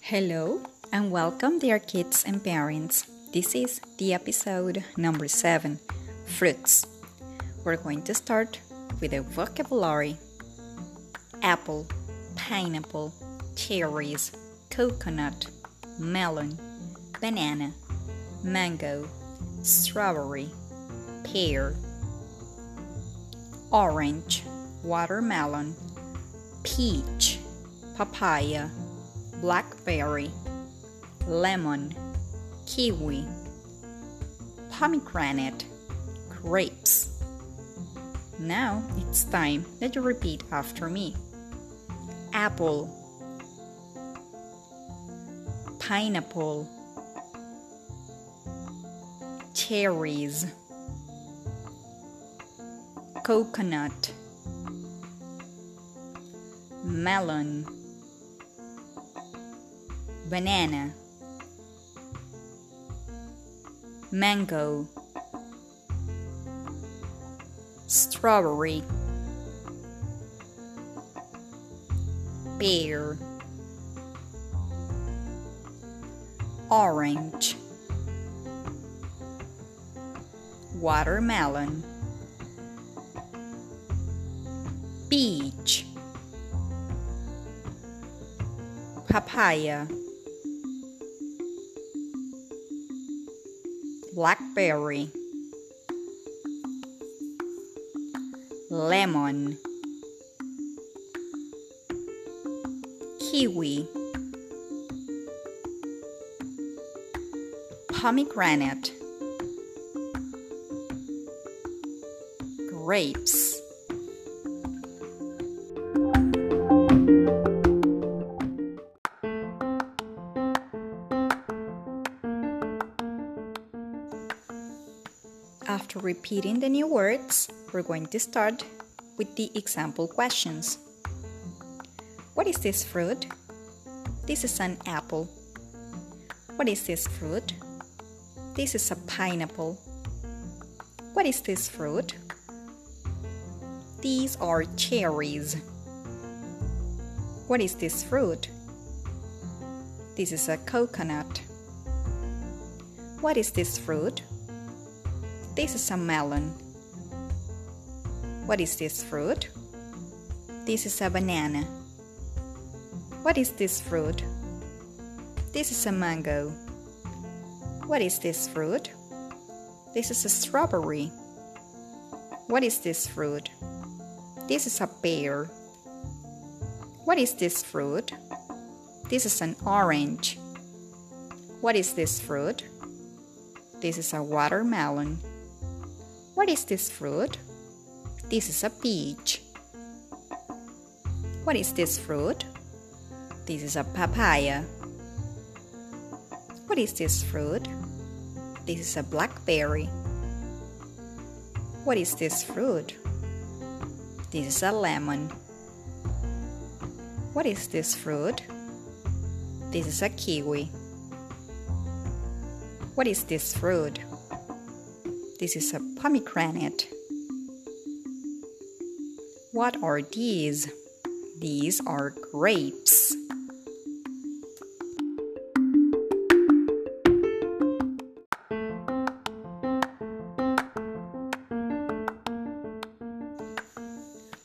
Hello and welcome, dear kids and parents. This is the episode number seven Fruits. We're going to start with a vocabulary apple, pineapple, cherries, coconut, melon, banana, mango, strawberry, pear, orange, watermelon, peach, papaya, blackberry, lemon, kiwi, pomegranate, grapes. Now it's time that you repeat after me apple, pineapple, cherries, coconut, melon, banana, mango, strawberry, pear, orange, watermelon, peach, papaya, blackberry, lemon, kiwi, pomegranate, grapes. After repeating the new words, we're going to start with the example questions. What is this fruit? This is an apple. What is this fruit? This is a pineapple. What is this fruit? These are cherries. What is this fruit? This is a coconut. What is this fruit? This is a melon. What is this fruit? This is a banana. What is this fruit? This is a mango. What is this fruit? This is a strawberry. What is this fruit? This is a pear. What is this fruit? This is an orange. What is this fruit? This is a watermelon. What is this fruit? This is a peach. What is this fruit? This is a papaya. What is this fruit? This is a blackberry. What is this fruit? This is a lemon. What is this fruit? This is a kiwi. What is this fruit? This is a pomegranate. What are these? These are grapes.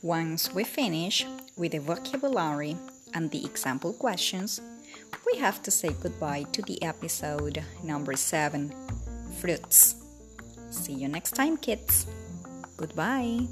Once we finish with the vocabulary and the example questions, we have to say goodbye to the episode number 7 Fruits. See you next time, kids. Goodbye.